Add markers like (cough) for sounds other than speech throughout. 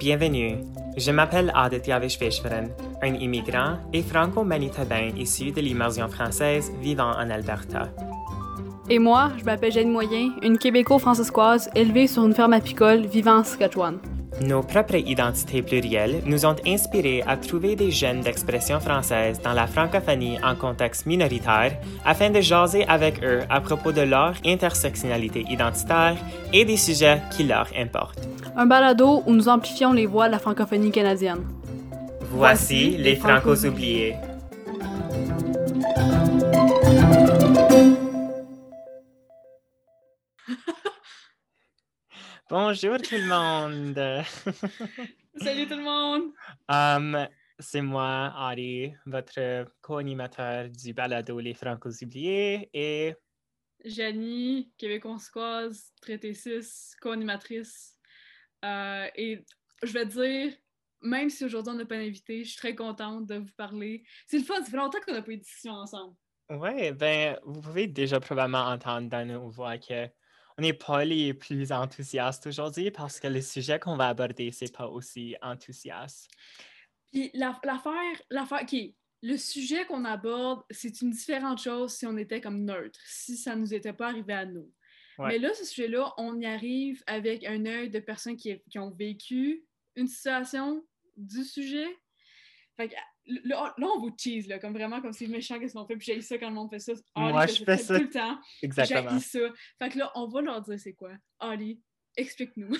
Bienvenue, je m'appelle Aditya Vishveshwaran, un immigrant et franco-manitobain issu de l'immersion française vivant en Alberta. Et moi, je m'appelle Jeanne Moyen, une québéco-francescoise élevée sur une ferme apicole vivant en Saskatchewan. Nos propres identités plurielles nous ont inspirés à trouver des jeunes d'expression française dans la francophonie en contexte minoritaire afin de jaser avec eux à propos de leur intersectionnalité identitaire et des sujets qui leur importent. Un balado où nous amplifions les voix de la francophonie canadienne. Voici les Francos oubliés. Bonjour tout le monde. (laughs) Salut tout le monde. Um, c'est moi, Ari, votre co-animateur du balado Les Francos oubliés et Janie, québécoise, traité 6, co-animatrice. Euh, et je vais dire, même si aujourd'hui on n'a pas d'invité, je suis très contente de vous parler. C'est le fun, ça fait longtemps qu'on n'a pas eu de discussion ensemble. Oui, ben, vous pouvez déjà probablement entendre dans nos voix que on n'est pas les plus enthousiastes aujourd'hui parce que le sujet qu'on va aborder, c'est pas aussi enthousiaste. Puis la- l'affaire, l'affaire, OK, le sujet qu'on aborde, c'est une différente chose si on était comme neutre, si ça nous était pas arrivé à nous. Ouais. Mais là, ce sujet-là, on y arrive avec un œil de personnes qui, qui ont vécu une situation du sujet. Fait là, là, on vous tease, là, comme vraiment, comme c'est méchant qu'est-ce qu'on fait, puis j'ai ça quand le monde fait ça. Moi, je fais ça tout le temps. Exactement. J'ai ça. Fait que là, on va leur dire c'est quoi. Ali, explique-nous.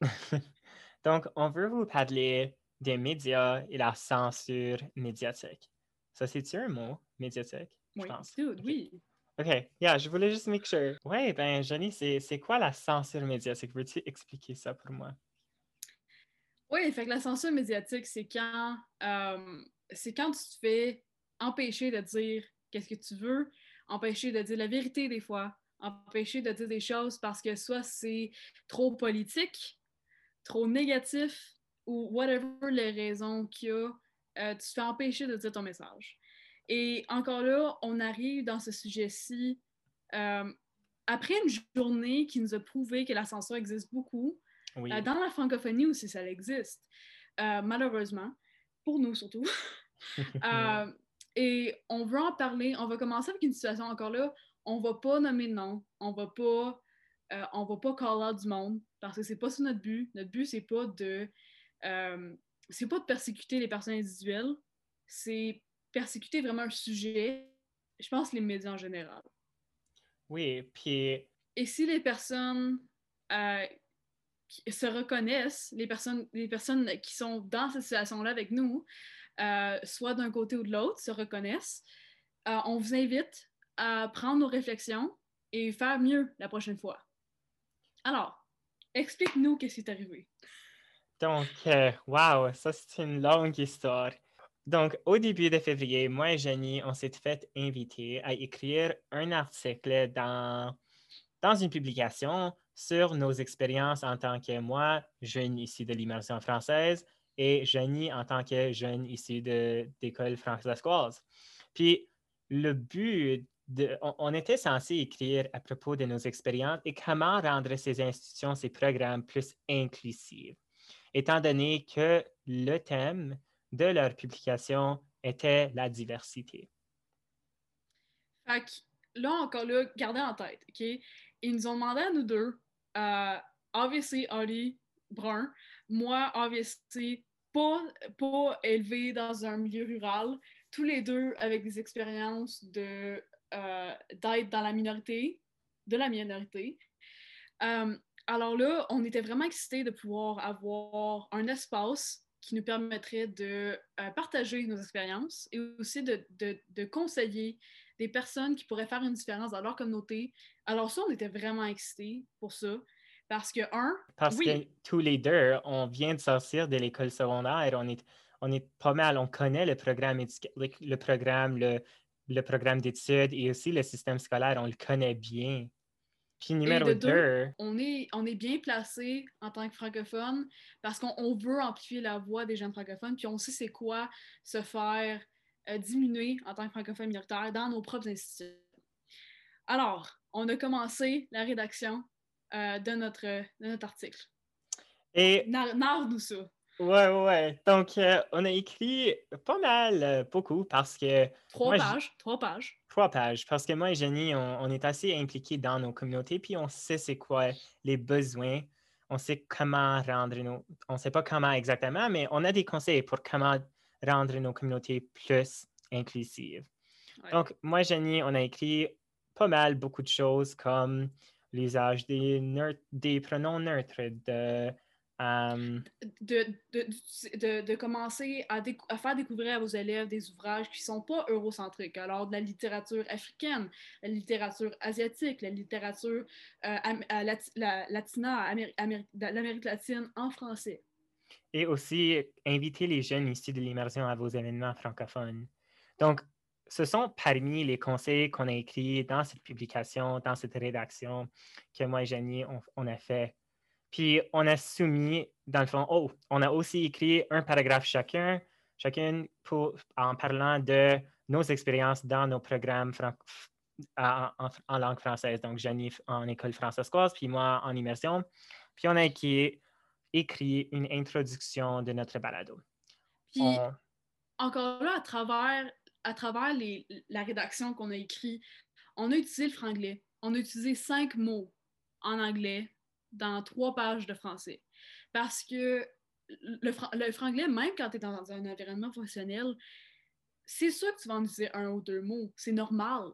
(laughs) (laughs) Donc, on veut vous parler des médias et la censure médiatique. Ça, c'est-tu un mot, médiatique? Je Oui, pense. dude, Ok. oui. OK, yeah, je voulais juste make sure. Ouais, ben, Johnny, c'est c'est quoi la censure médiatique? Veux-tu expliquer ça pour moi? Oui, fait que la censure médiatique, c'est quand, euh, c'est quand tu te fais empêcher de dire qu'est-ce que tu veux, empêcher de dire la vérité des fois, empêcher de dire des choses parce que soit c'est trop politique, trop négatif ou whatever les raisons qu'il y a, euh, tu te fais empêcher de dire ton message. Et encore là, on arrive dans ce sujet-ci euh, après une journée qui nous a prouvé que la censure existe beaucoup, Oui. euh, dans la francophonie aussi, ça existe, malheureusement, pour nous surtout. (laughs) (laughs) Euh, et on veut en parler. On va commencer avec une situation encore là. On va pas nommer de nom. On va pas, euh, on va pas call out du monde parce que c'est pas ça notre but. Notre but c'est pas de, euh, c'est pas de persécuter les personnes individuelles. C'est persécuter vraiment un sujet. Je pense les médias en général. Oui, puis Et si les personnes se reconnaissent, les personnes, les personnes qui sont dans cette situation-là avec nous, euh, soit d'un côté ou de l'autre, se reconnaissent, euh, on vous invite à prendre nos réflexions et faire mieux la prochaine fois. Alors, explique-nous qu'est-ce qui est arrivé. Donc, euh, wow, ça c'est une longue histoire. Donc, au début de février, moi et Jenny, on s'est fait inviter à écrire un article dans, dans une publication sur nos expériences en tant que moi, jeune ici de l'immersion française, et Jenny en tant que jeune de- d'école francescoise. Puis, le but, de, on, était censé écrire à propos de nos expériences et comment rendre ces institutions, ces programmes plus inclusifs étant donné que le thème de leur publication était la diversité. Fait là, encore là, gardez en tête, OK? Ils nous ont demandé à nous deux, euh, obviously, Holly Brun, moi, obviously, pas, pas élevé dans un milieu rural, tous les deux avec des expériences de, euh, d'être dans la minorité, de la minorité. Euh, alors là, on était vraiment excités de pouvoir avoir un espace qui nous permettrait de euh, partager nos expériences et aussi de, de conseiller des personnes qui pourraient faire une différence dans leur communauté. Alors ça, on était vraiment excités pour ça. Parce que, un, Parce Oui. que tous les deux, on vient de sortir de l'école secondaire, on est, on est pas mal, on connaît le programme, le, programme, le, le programme d'études et aussi le système scolaire, on le connaît bien. Puis numéro de deux, deux, on est, on est bien placé en tant que francophone parce qu'on on veut amplifier la voix des jeunes francophones, puis on sait c'est quoi se faire euh, diminuer en tant que francophone minoritaire dans nos propres institutions. Alors, on a commencé la rédaction euh, de, notre, de notre article. et Nar- Narre-nous ça. Ouais, ouais. Donc, euh, on a écrit pas mal, euh, beaucoup, parce que... Trois moi, pages, trois pages. Trois pages, parce que moi et Jenny, on, on est assez impliqués dans nos communautés, puis on sait c'est quoi les besoins, on sait comment rendre nos... On sait pas comment exactement, mais on a des conseils pour comment rendre nos communautés plus inclusives. Ouais. Donc, moi et Jenny, on a écrit pas mal, beaucoup de choses comme l'usage des, des pronoms neutres, de... euh, de, de, de, de commencer à, faire découvrir à vos élèves des ouvrages qui ne sont pas eurocentriques. Alors, de la littérature africaine, la littérature asiatique, la littérature euh, à la- latina, Améri- Améri- de l'Amérique latine en français. Et aussi, inviter les jeunes issus de l'immersion à vos événements francophones. Donc, ce sont parmi les conseils qu'on a écrits dans cette publication, dans cette rédaction que moi et Jenny, on, on a fait. Puis, on a soumis, dans le fond, oh, on a aussi écrit un paragraphe chacun, chacune pour, en parlant de nos expériences dans nos programmes fran- en, en- en langue française. Donc, Jenny en école française, puis moi en immersion. Puis, on a écrit écrit une introduction de notre balado. Puis, On- encore là, à travers, à travers les, la rédaction qu'on a écrite, on a utilisé le franglais. On a utilisé cinq mots en anglais dans trois pages de français. Parce que le, fran- le franglais, même quand tu es dans un environnement professionnel, c'est sûr que tu vas en utiliser un ou deux mots. C'est normal.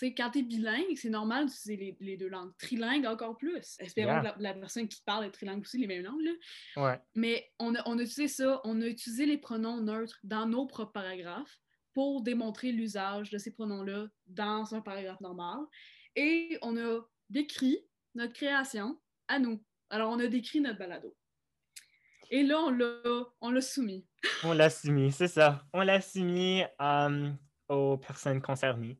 Quand tu es bilingue, c'est normal d'utiliser les, les deux langues. Trilingue encore plus. Espérons Yeah. que la, la personne qui parle est trilingue aussi, les mêmes langues. là. ouais. Mais on a, on a utilisé ça, on a utilisé les pronoms neutres dans nos propres paragraphes pour démontrer l'usage de ces pronoms-là dans un paragraphe normal. Et on a décrit notre création à nous. Alors, on a décrit notre balado. Et là, on l'a, on l'a soumis. On l'a soumis, c'est ça. On l'a soumis euh, aux personnes concernées.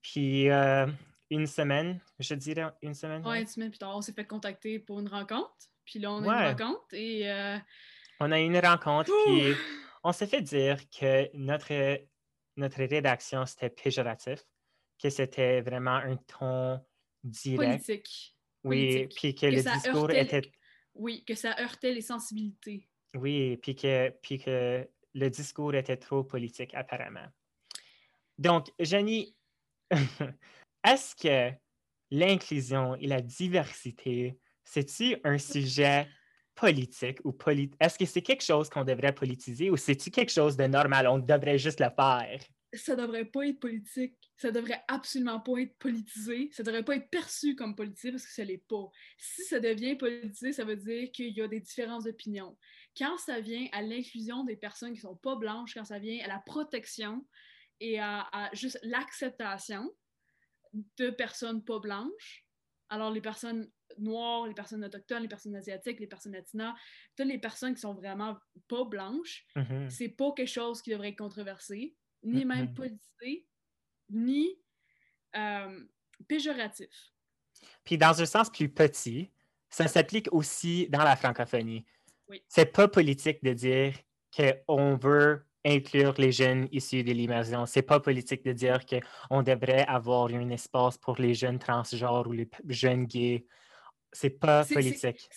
Puis, euh, une semaine, je dirais une semaine. Ouais, ouais. une semaine plus tard, on s'est fait contacter pour une rencontre. Puis là, on a Ouais. une rencontre et euh, On a une rencontre, Ouh! puis on s'est fait dire que notre, notre rédaction, c'était péjoratif, que c'était vraiment un ton direct. politique. Oui, puis que, Que le discours heurtait- était Oui, que ça heurtait les sensibilités. Oui, puis que, puis que le discours était trop politique, apparemment. Donc, Jenny, (laughs) est-ce que l'inclusion et la diversité, c'est-tu un sujet politique ou Est-ce que c'est quelque chose qu'on devrait politiser ou c'est-tu quelque chose de normal? On devrait juste le faire? ça devrait pas être politique, ça devrait absolument pas être politisé, ça devrait pas être perçu comme politique parce que ça l'est pas. Si ça devient politisé, ça veut dire qu'il y a des différences d'opinion. Quand ça vient à l'inclusion des personnes qui sont pas blanches, quand ça vient à la protection et à, à juste l'acceptation de personnes pas blanches, alors les personnes noires, les personnes autochtones, les personnes asiatiques, les personnes latinas, toutes les personnes qui sont vraiment pas blanches, Mhm. c'est pas quelque chose qui devrait être controversé, ni même Mhm. politisé, ni euh, péjoratif. Puis dans un sens plus petit, ça s'applique aussi dans la francophonie. Oui. C'est pas politique de dire qu'on veut inclure les jeunes issus de l'immersion. C'est pas politique de dire qu'on devrait avoir un espace pour les jeunes transgenres ou les jeunes gays. C'est pas politique.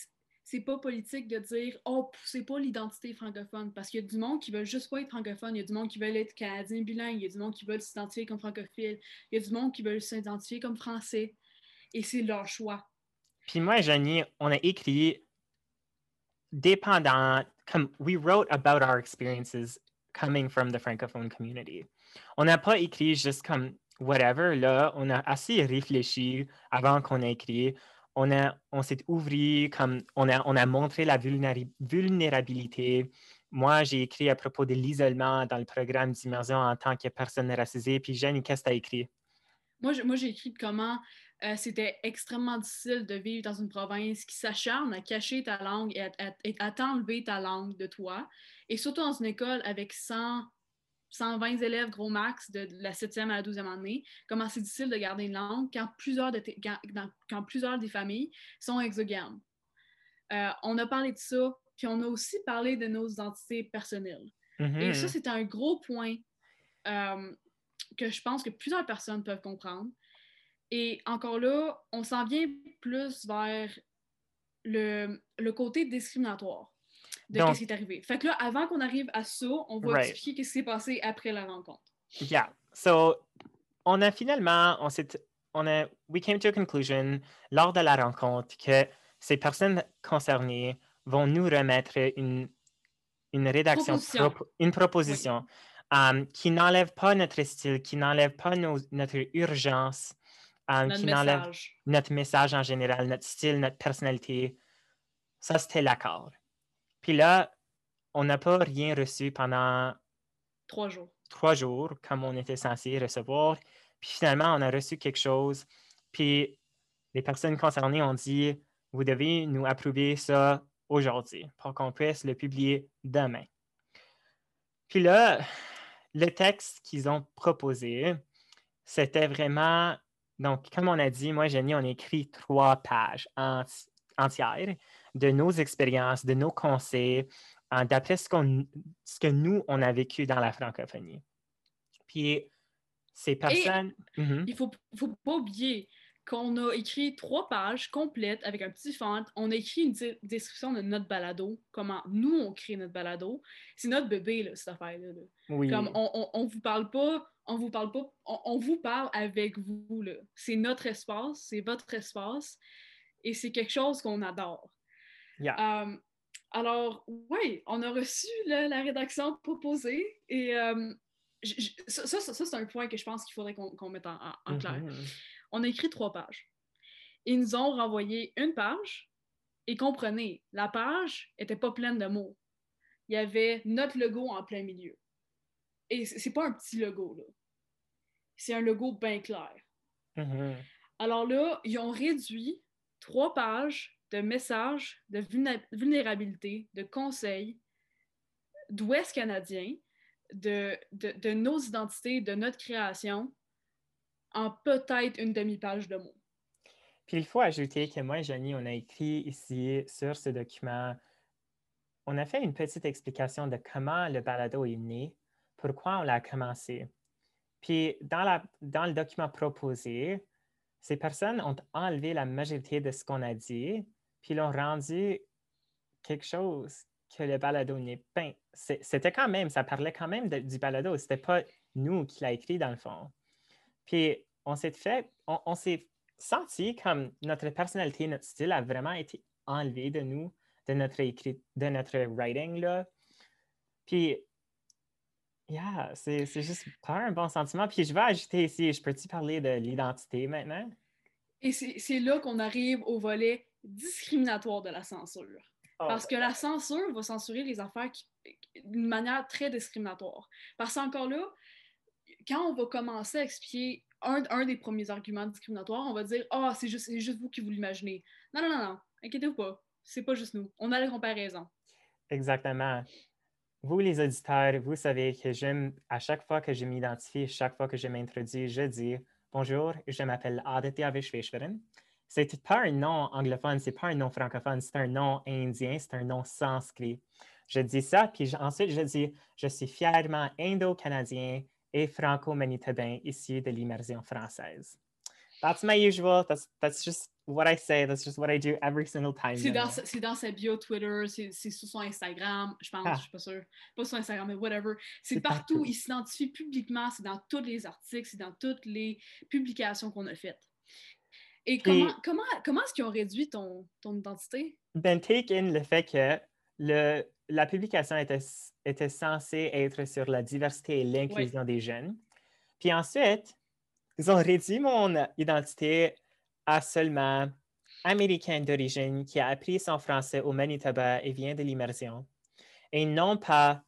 C'est pas politique de dire oh c'est pas l'identité francophone parce qu'il y a du monde qui veut juste pas être francophone, il y a du monde qui veut être canadien bilingue, il y a du monde qui veut s'identifier comme francophile, il y a du monde qui veut s'identifier comme français et c'est leur choix. Puis moi et Jenny, on a écrit dépendant, comme we wrote about our experiences coming from the francophone community. On n'a pas écrit juste comme whatever, là, on a assez réfléchi avant qu'on ait écrit. On, a, on s'est ouvert, comme on a, on a montré la vulnérabilité. Moi, j'ai écrit à propos de l'isolement dans le programme d'immersion en tant que personne racisée. Puis Jenny, qu'est-ce que tu as écrit? Moi, je- moi, j'ai écrit comment euh, c'était extrêmement difficile de vivre dans une province qui s'acharne à cacher ta langue et à, à- à t'enlever ta langue de toi. Et surtout dans une école avec 100, 120 élèves gros max de, de la 7e à la 12e année, comment c'est difficile de garder une langue quand plusieurs, de tes- quand, dans- quand plusieurs des familles sont exogames. Euh, on a parlé de ça, puis on a aussi parlé de nos identités personnelles. Et Mhm. ça, c'est un gros point euh, que je pense que plusieurs personnes peuvent comprendre. Et encore là, on s'en vient plus vers le, le côté discriminatoire. De ce qui est arrivé. Fait que là, avant qu'on arrive à ça, on va expliquer ce qui s'est passé après la rencontre. Yeah. So, on a finalement, on s'est, on a, we came to a conclusion lors de la rencontre que ces personnes concernées vont nous remettre une, une rédaction, une proposition um, qui n'enlève pas notre style, qui n'enlève pas notre urgence, um, notre qui n'enlève notre message en général, notre style, notre personnalité. Ça, c'était l'accord. Puis là, on n'a pas rien reçu pendant trois jours. Trois jours, comme on était censé recevoir. Puis finalement, on a reçu quelque chose. Puis les personnes concernées ont dit Vous devez nous approuver ça aujourd'hui pour qu'on puisse le publier demain. Puis là, le texte qu'ils ont proposé, c'était vraiment. Donc, comme on a dit, moi, Jenny, on a écrit trois pages entières de nos expériences, de nos conseils, euh, d'après ce, ce que nous, on a vécu dans la francophonie. Puis, ces personnes... Mhm. Il ne faut, faut, pas oublier qu'on a écrit trois pages complètes avec un petit font. On a écrit une description de notre balado, comment nous, on crée notre balado. C'est notre bébé, là, cette affaire-là. Comme on, on, vous parle pas on vous parle pas, on, vous parle avec vous. C'est notre espace, c'est votre espace, et c'est quelque chose qu'on adore. Um, alors, oui, on a reçu la rédaction proposée et um, ça, c'est un point que je pense qu'il faudrait qu'on mette en, clair. Mm-hmm. On a écrit trois pages. Ils nous ont renvoyé une page et comprenez, la page n'était pas pleine de mots. Il y avait notre logo en plein milieu. Et c'est pas un petit logo, là. C'est un logo bien clair. Mm-hmm. Alors là, ils ont réduit trois pages de messages de vulnérabilité, de conseils d'Ouest canadien, de, de, nos identités, de notre création, en peut-être une demi-page de mots. Puis il faut ajouter que moi et Jenny, on a écrit ici sur ce document, on a fait une petite explication de comment le balado est né, pourquoi on l'a commencé. Puis dans, la, dans le document proposé, ces personnes ont enlevé la majorité de ce qu'on a dit, puis l'ont rendu quelque chose que le balado n'est pas. C'était quand même, ça parlait quand même du balado. C'était pas nous qui l'a écrit dans le fond. Puis on s'est fait, on, s'est senti comme notre personnalité, notre style a vraiment été enlevé de nous, de notre écrit, de notre writing là. Puis Yeah, c'est juste pas un bon sentiment. Puis je vais ajouter ici, je peux-tu parler de l'identité maintenant? Et c'est là qu'on arrive au volet discriminatoire de la censure. Ah, Parce que la censure va censurer les affaires d'une manière très discriminatoire. Parce qu'encore là, quand on va commencer à expliquer un, un des premiers arguments discriminatoires, on va dire Ah, oh, c'est juste, juste vous qui vous l'imaginez. Non, non, non, non, inquiétez-vous pas. C'est pas juste nous. On a la comparaison. Exactement. Vous, les auditeurs, vous savez que j'aime, à chaque fois que je m'identifie, chaque fois que je m'introduis, je dis Bonjour, je m'appelle Aditya Vishveshwaran c'est pas un nom anglophone, c'est pas un nom francophone, c'est un nom indien, c'est un nom sanskrit. Je dis ça, puis ensuite je dis, je suis fièrement indo-canadien et franco-manitobain issu de l'immersion française. That's my usual, that's, that's just what I say, that's just what I do every single time. C'est dans, dans, sa bio Twitter, c'est sur son Instagram, je pense, ah. je suis pas sûre. Pas sur Instagram, mais whatever. C'est partout, partout, il s'identifie publiquement, c'est dans tous les articles, c'est dans toutes les publications qu'on a faites. Et comment, comment, comment est-ce qu'ils ont réduit ton, ton identité? Ben, take in le fait que le, la publication était, était censée être sur la diversité et l'inclusion des jeunes. Puis ensuite, ils ont réduit mon identité à seulement américain d'origine qui a appris son français au Manitoba et vient de l'immersion, et non pas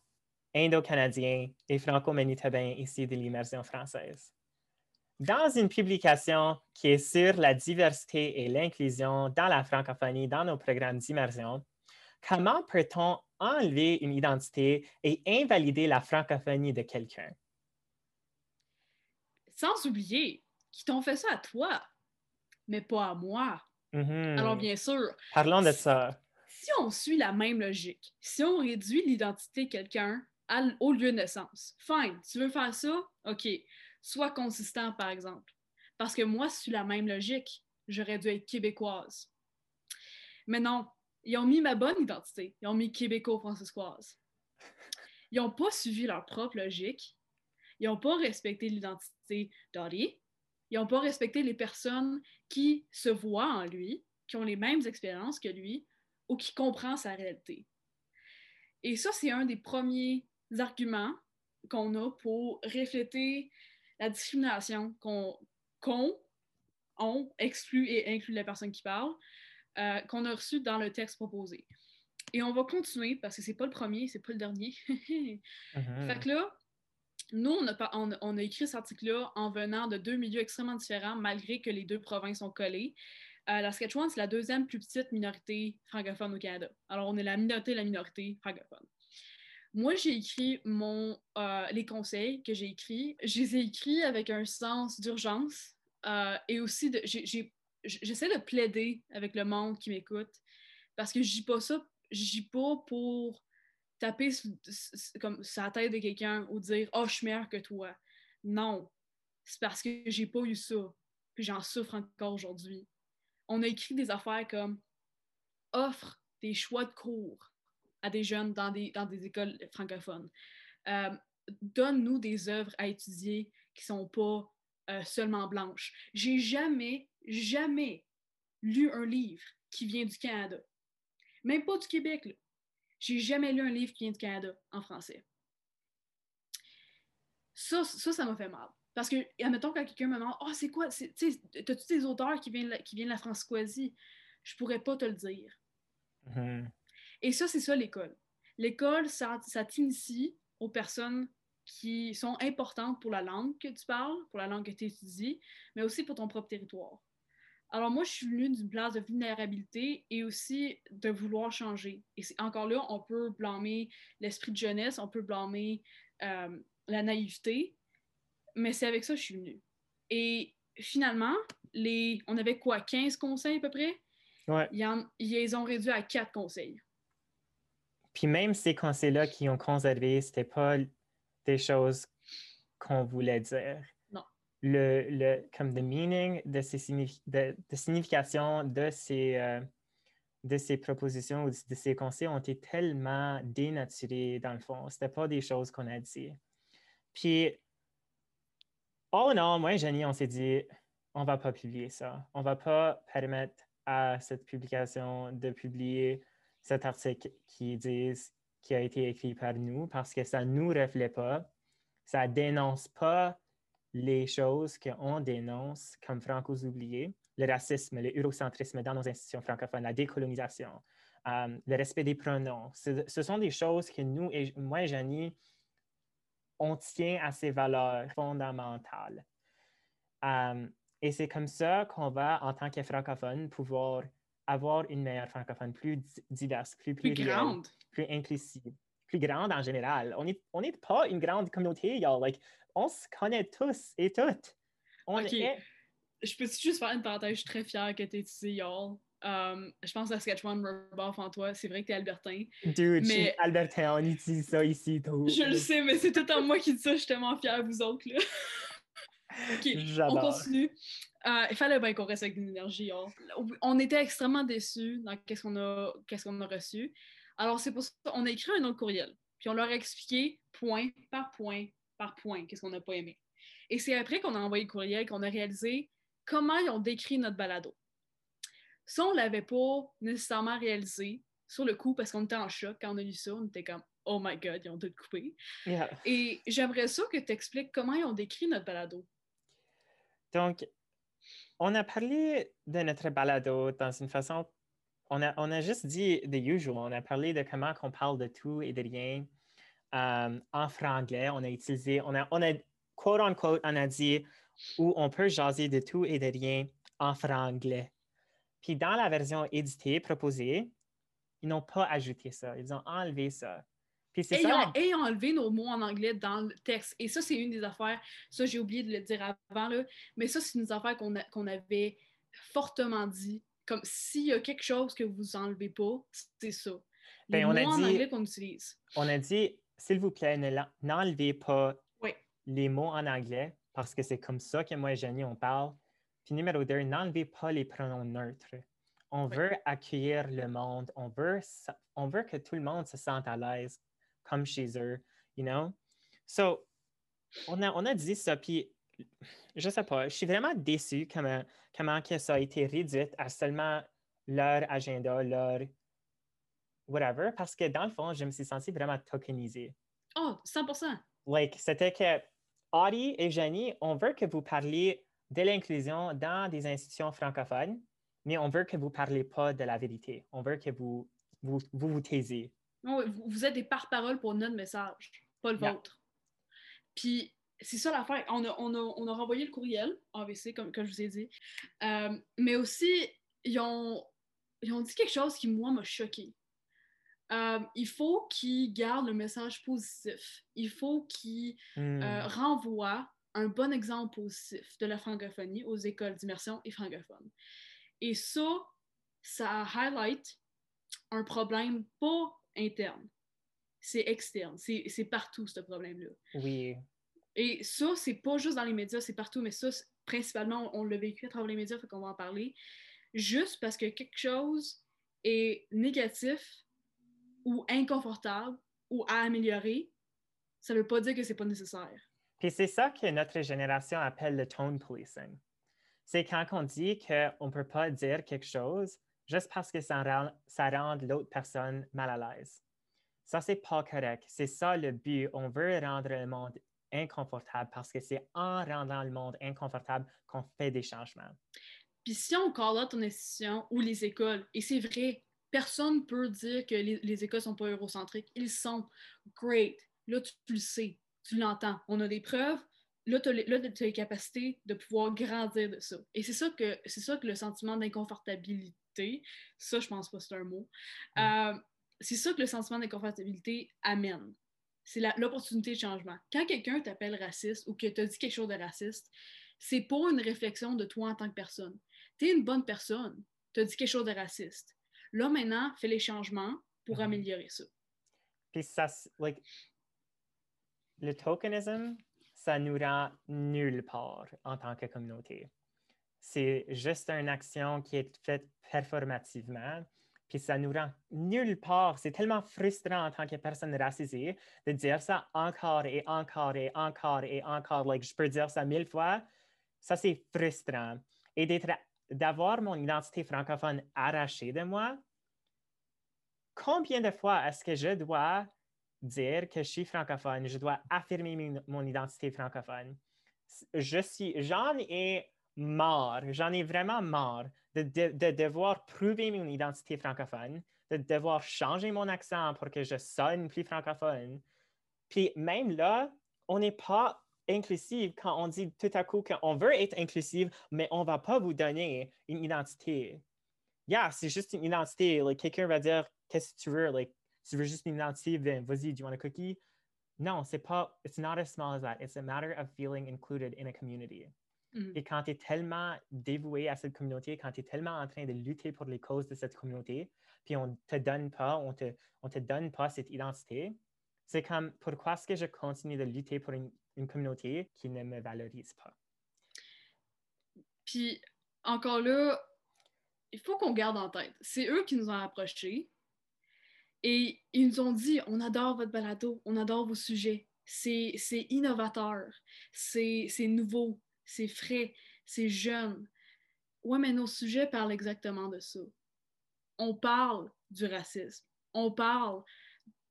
indo-canadien et franco-manitobain ici de l'immersion française. Dans une publication qui est sur la diversité et l'inclusion dans la francophonie dans nos programmes d'immersion, comment peut-on enlever une identité et invalider la francophonie de quelqu'un? Sans oublier qu'ils t'ont fait ça à toi, mais pas à moi. Mm-hmm. Alors, bien sûr. Parlons de ça. Si on suit la même logique, si on réduit l'identité de quelqu'un au lieu de naissance, fine, tu veux faire ça? OK sois consistant, par exemple. Parce que moi, sur la même logique, j'aurais dû être québécoise. Mais non, Ils ont mis ma bonne identité. Ils ont mis québéco-franciscoise. Ils n'ont pas suivi leur propre logique. Ils n'ont pas respecté l'identité d'Ari. Ils n'ont pas respecté les personnes qui se voient en lui, qui ont les mêmes expériences que lui ou qui comprennent sa réalité. Et ça, c'est un des premiers arguments qu'on a pour refléter la discrimination qu'on on exclut et inclut la personne qui parle, euh, qu'on a reçu dans le texte proposé. Et on va continuer parce que c'est pas le premier, c'est pas le dernier. (laughs) Mhm. Fait que là, nous, on a, on, on a écrit cet article-là en venant de deux milieux extrêmement différents, malgré que les deux provinces sont collées. Euh, la Saskatchewan, c'est la deuxième plus petite minorité francophone au Canada. Alors, on est la minorité la minorité francophone. Moi, j'ai écrit mon, euh, les conseils que j'ai écrits. Je les ai écrits avec un sens d'urgence euh, et aussi, de, j'essaie de plaider avec le monde qui m'écoute parce que je dis pas ça, je dis pas pour taper comme sur la tête de quelqu'un ou dire « Oh, je suis meilleur que toi ». Non, c'est parce que j'ai pas eu ça, puis j'en souffre encore aujourd'hui. On a écrit des affaires comme « Offre des choix de cours à des jeunes dans des, dans des écoles francophones. Euh, donne-nous des œuvres à étudier qui sont pas euh, seulement blanches. J'ai jamais, jamais lu un livre qui vient du Canada. Même pas du Québec. J'ai jamais lu un livre qui vient du Canada en français. Ça, ça, m'a fait mal. Parce que, admettons, quand quelqu'un me demande, oh, c'est quoi, t'as-tu des auteurs qui viennent, qui viennent de la Francoisie? Je pourrais pas te le dire. Mhm. Et ça, c'est ça l'école. L'école, ça, ça t'initie aux personnes qui sont importantes pour la langue que tu parles, pour la langue que tu étudies, mais aussi pour ton propre territoire. Alors moi, je suis venue d'une place de vulnérabilité et aussi de vouloir changer. Et encore là, on peut blâmer l'esprit de jeunesse, on peut blâmer euh, la naïveté, mais c'est avec ça que je suis venue. Et finalement, les, on avait quoi, 15 conseils à peu près? Ouais. Ils, ils les ont réduits à 4 conseils. Puis même ces conseils-là qui ont conservé, c'était pas des choses qu'on voulait dire. Non. Le, le, comme the meaning de ces de, de signification de ces, euh, de ces propositions ou de ces conseils ont été tellement dénaturés dans le fond. C'était pas des choses qu'on a dit. Puis, oh non, moi et Jenny, on s'est dit, on va pas publier ça. On va pas permettre à cette publication de publier cet article qui disent qui a été écrit par nous parce que ça ne nous reflète pas, ça ne dénonce pas les choses qu'on dénonce comme francos oubliés, le racisme, le eurocentrisme dans nos institutions francophones, la décolonisation, euh, le respect des pronoms. Ce, sont des choses que nous, et moi et Janie, on tient à ces valeurs fondamentales. Euh, et c'est comme ça qu'on va, en tant que francophone, pouvoir avoir une meilleure francophone plus diverse, plus, plus, grande, plus inclusive, plus grande en général. On n'est on est pas une grande communauté, y'all. Like, on se connaît tous et toutes. On OK. Je peux juste faire une parenthèse, je suis très fière que tu aies ici, y'all. Um, je pense que Saskatchewan me en toi. C'est vrai que t'es albertain. Dude, mais... je suis albertain, on utilise ça ici. Tout. Je le sais, mais c'est tout en moi qui dis ça. Je suis tellement fière, vous autres. Là. (laughs) OK, on continue. Euh, il fallait bien qu'on reste avec une énergie. On était extrêmement déçus dans qu'est-ce qu'on a, qu'est-ce qu'on a reçu. Alors, c'est pour ça qu'on a écrit un autre courriel. Puis on leur a expliqué point par point par point qu'est-ce qu'on n'a pas aimé. Et c'est après qu'on a envoyé le courriel qu'on a réalisé comment ils ont décrit notre balado. Ça, on ne l'avait pas nécessairement réalisé sur le coup parce qu'on était en choc quand on a lu ça. On était comme Oh my God, ils ont tout coupé. Et j'aimerais ça que tu expliques comment ils ont décrit notre balado. Donc, on a parlé de notre balado dans une façon, on a, on a juste dit the usual, on a parlé de comment on parle de tout et de rien euh, en franglais. On a utilisé, on a, on a, quote on a dit où on peut jaser de tout et de rien en franglais. Puis dans la version éditée proposée, ils n'ont pas ajouté ça, ils ont enlevé ça et, ça. Ils ont, enlevé nos mots en anglais dans le texte. Et ça, c'est une des affaires, ça j'ai oublié de le dire avant, là, mais ça, c'est une des affaires qu'on avait fortement dit. Comme s'il y a quelque chose que vous enlevez pas, c'est ça. Les ben, mots en anglais qu'on utilise. On a dit, s'il vous plaît, n'enlevez pas les mots en anglais parce que c'est comme ça que moi et Jenny, on parle. Puis numéro deux, n'enlevez pas les pronoms neutres. On veut accueillir le monde. On veut, on veut que tout le monde se sente à l'aise comme chez eux, you know? So, on a, on a dit ça, puis je sais pas, je suis vraiment déçu comment, comment que ça a été réduit à seulement leur agenda, leur whatever, parce que dans le fond, je me suis senti vraiment tokenisé. Oh, 100%. Like, c'était que Audie et Jenny, on veut que vous parliez de l'inclusion dans des institutions francophones, mais on veut que vous ne parlez pas de la vérité. On veut que vous vous, vous, vous taisiez. Vous êtes des porte-parole pour notre message, pas le vôtre. Puis, c'est ça l'affaire. On a, on, a, on a renvoyé le courriel, AVC, comme, comme je vous ai dit. Euh, mais aussi, ils ont, ils ont dit quelque chose qui, moi, m'a choqué. Euh, il faut qu'ils gardent le message positif. Il faut qu'ils euh, hmm. renvoient un bon exemple positif de la francophonie aux écoles d'immersion et francophones. Et ça, ça highlight un problème pas interne, c'est externe, c'est partout ce problème-là. Oui. Et ça, c'est pas juste dans les médias, c'est partout, mais ça, principalement, on, l'a vécu à travers les médias, fait qu'on va en parler. Juste parce que quelque chose est négatif ou inconfortable ou à améliorer, ça veut pas dire que c'est pas nécessaire. Puis c'est ça que notre génération appelle le tone policing. C'est quand on dit qu'on ne peut pas dire quelque chose juste parce que ça rend, ça rend l'autre personne mal à l'aise. Ça, c'est pas correct. C'est ça le but. On veut rendre le monde inconfortable parce que c'est en rendant le monde inconfortable qu'on fait des changements. Puis si on call out ton institution ou les écoles, et c'est vrai, personne ne peut dire que les, les écoles ne sont pas eurocentriques. Ils sont. Great. Là, tu, le sais, tu l'entends. On a des preuves. Là, tu as, les capacités de pouvoir grandir de ça. Et c'est ça que, c'est ça que le sentiment d'inconfortabilité, ça, je pense pas que c'est un mot, euh, c'est ça que le sentiment d'inconfortabilité amène c'est l'opportunité de changement. Quand quelqu'un t'appelle raciste ou que tu as dit quelque chose de raciste, c'est pas une réflexion de toi en tant que personne. Tu es une bonne personne, tu as dit quelque chose de raciste. Là, maintenant, fais les changements pour mm-hmm. améliorer ça. Puis ça, like, le tokenisme, ça nous rend nulle part en tant que communauté. C'est juste une action qui est faite performativement puis ça nous rend nulle part. C'est tellement frustrant en tant que personne racisée de dire ça encore et encore et encore et encore. Like, je peux dire ça mille fois. Ça, c'est frustrant. Et d'avoir mon identité francophone arrachée de moi, combien de fois est-ce que je dois dire que je suis francophone, je dois affirmer mon identité francophone? Je suis, j'en ai marre, j'en ai vraiment marre de, devoir prouver mon identité francophone, de devoir changer mon accent pour que je sonne plus francophone. Puis même là, on n'est pas inclusive quand on dit tout à coup qu'on veut être inclusive, mais on ne va pas vous donner une identité. Yeah, c'est juste une identité. Like, quelqu'un va dire Qu'est-ce que tu veux? Tu veux juste une identité, ben, vas-y, do you want a cookie? Non, c'est pas, it's not as small as that. It's a matter of feeling included in a community. Mm. Et quand tu es tellement dévoué à cette communauté, quand tu es tellement en train de lutter pour les causes de cette communauté, puis on te donne pas, on te, on te donne pas cette identité, c'est comme pourquoi est-ce que je continue de lutter pour une, une communauté qui ne me valorise pas? Puis encore là, il faut qu'on garde en tête, c'est eux qui nous ont approchés et ils nous ont dit on adore votre balado, on adore vos sujets, c'est innovateur, c'est nouveau, c'est frais, c'est jeune. Ouais, mais nos sujets parlent exactement de ça. On parle du racisme, on parle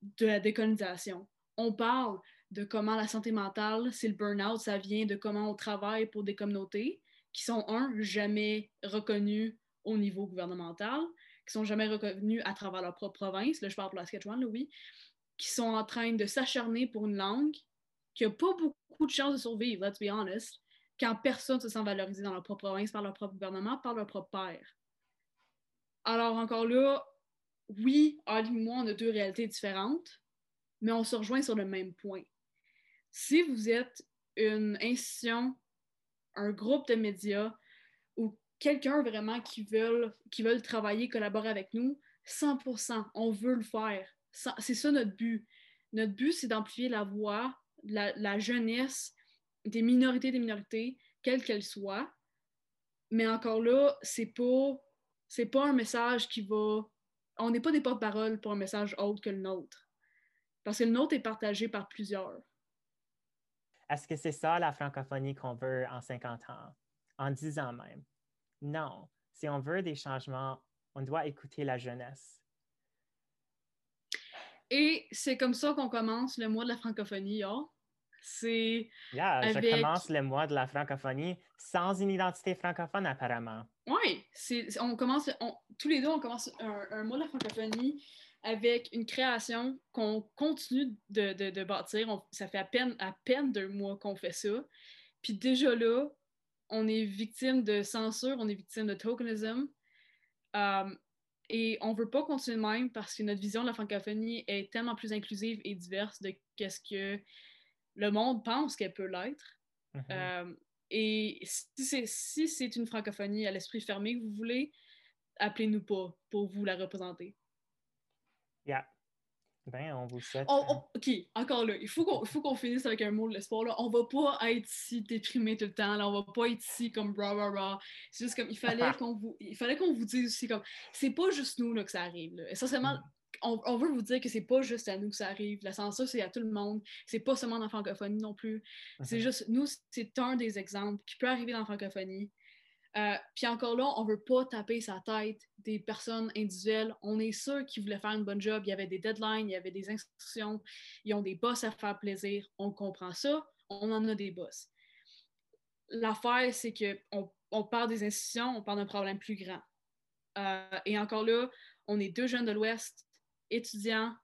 de la décolonisation, on parle de comment la santé mentale, c'est le burn-out, ça vient de comment on travaille pour des communautés qui sont, un, jamais reconnues au niveau gouvernemental, qui sont jamais reconnues à travers leur propre province, là je parle pour la Saskatchewan, oui, qui sont en train de s'acharner pour une langue qui n'a pas beaucoup de chances de survivre, let's be honest, quand personne se sent valorisé dans leur propre province, par leur propre gouvernement, par leur propre père. Alors encore là, oui, Ali et moi, on a deux réalités différentes, mais on se rejoint sur le même point. Si vous êtes une institution, un groupe de médias quelqu'un vraiment qui veut, qui travailler, collaborer avec nous, 100%, on veut le faire. C'est ça notre but. Notre but, c'est d'amplifier la voix, la, jeunesse, des minorités des minorités, quelles qu'elles soient. Mais encore là, c'est pas pas un message qui va. On n'est pas des porte-parole pour un message autre que le nôtre. Parce que le nôtre est partagé par plusieurs. Est-ce que c'est ça la francophonie qu'on veut en 50 ans, en 10 ans même? Non. Si on veut des changements, on doit écouter la jeunesse. Et c'est comme ça qu'on commence le mois de la francophonie. Oh. C'est. Yeah, je commence le mois de la francophonie sans une identité francophone, apparemment. Oui, on commence, tous les deux, on commence un, mois de la francophonie avec une création qu'on continue de, bâtir. ça fait à peine, à peine deux mois qu'on fait ça. Puis déjà là, on est victime de censure, on est victime de tokenism. Um, et on ne veut pas continuer de même parce que notre vision de la francophonie est tellement plus inclusive et diverse de qu'est-ce que le monde pense qu'elle peut l'être. Mm-hmm. Um, et si c'est une francophonie à l'esprit fermé que vous voulez, appelez-nous pas pour vous la représenter. Yeah. Ben, on vous souhaite. OK, encore là, il faut qu'on finisse avec un mot de l'espoir. On va pas être si déprimé tout le temps. Là. On va pas être ici comme bra bra bra. C'est juste comme il fallait (laughs) qu'on vous il fallait qu'on vous dise aussi comme c'est pas juste nous là, que ça arrive. Là. Essentiellement, mm. on, on, veut vous dire que c'est pas juste à nous que ça arrive. La censure, c'est à tout le monde. C'est pas seulement dans la francophonie non plus. C'est mm-hmm. juste, nous, c'est un des exemples qui peut arriver dans la francophonie. Euh, puis encore là, on veut pas taper sa tête des personnes individuelles. On est sûr qu'ils voulaient faire une bonne job. Il y avait des deadlines, il y avait des instructions, ils ont des boss à faire plaisir. On comprend ça. On en a des boss. L'affaire, c'est qu'on on parle des institutions, on parle d'un problème plus grand. Euh, et encore là, on est deux jeunes de l'Ouest, étudiants,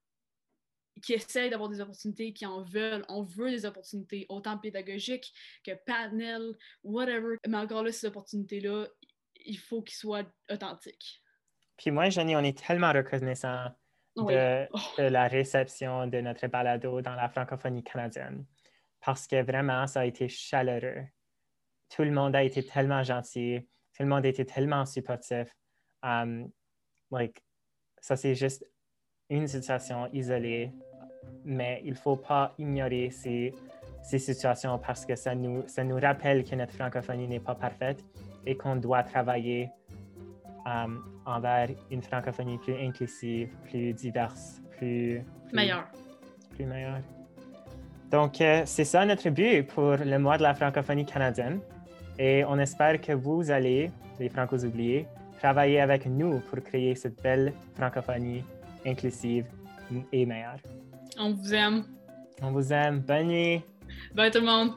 qui essayent d'avoir des opportunités, qui en veulent. On veut des opportunités, autant pédagogiques que panel, whatever. Mais encore là, ces opportunités-là, il faut qu'ils soient authentiques. Puis moi, Jenny, on est tellement reconnaissant de, oh. de, la réception de notre balado dans la francophonie canadienne parce que vraiment, ça a été chaleureux. Tout le monde a été tellement gentil, tout le monde a été tellement supportif. Um, like, ça, c'est juste une situation isolée mais il ne faut pas ignorer ces, ces, situations parce que ça nous, ça nous rappelle que notre francophonie n'est pas parfaite et qu'on doit travailler um, envers une francophonie plus inclusive, plus diverse, plus... meilleure. Plus meilleure. Donc, euh, c'est ça notre but pour le mois de la francophonie canadienne. Et on espère que vous allez, les francos oubliés, travailler avec nous pour créer cette belle francophonie inclusive et meilleure. On vous aime. On vous aime. Bonne nuit. Bye tout le monde.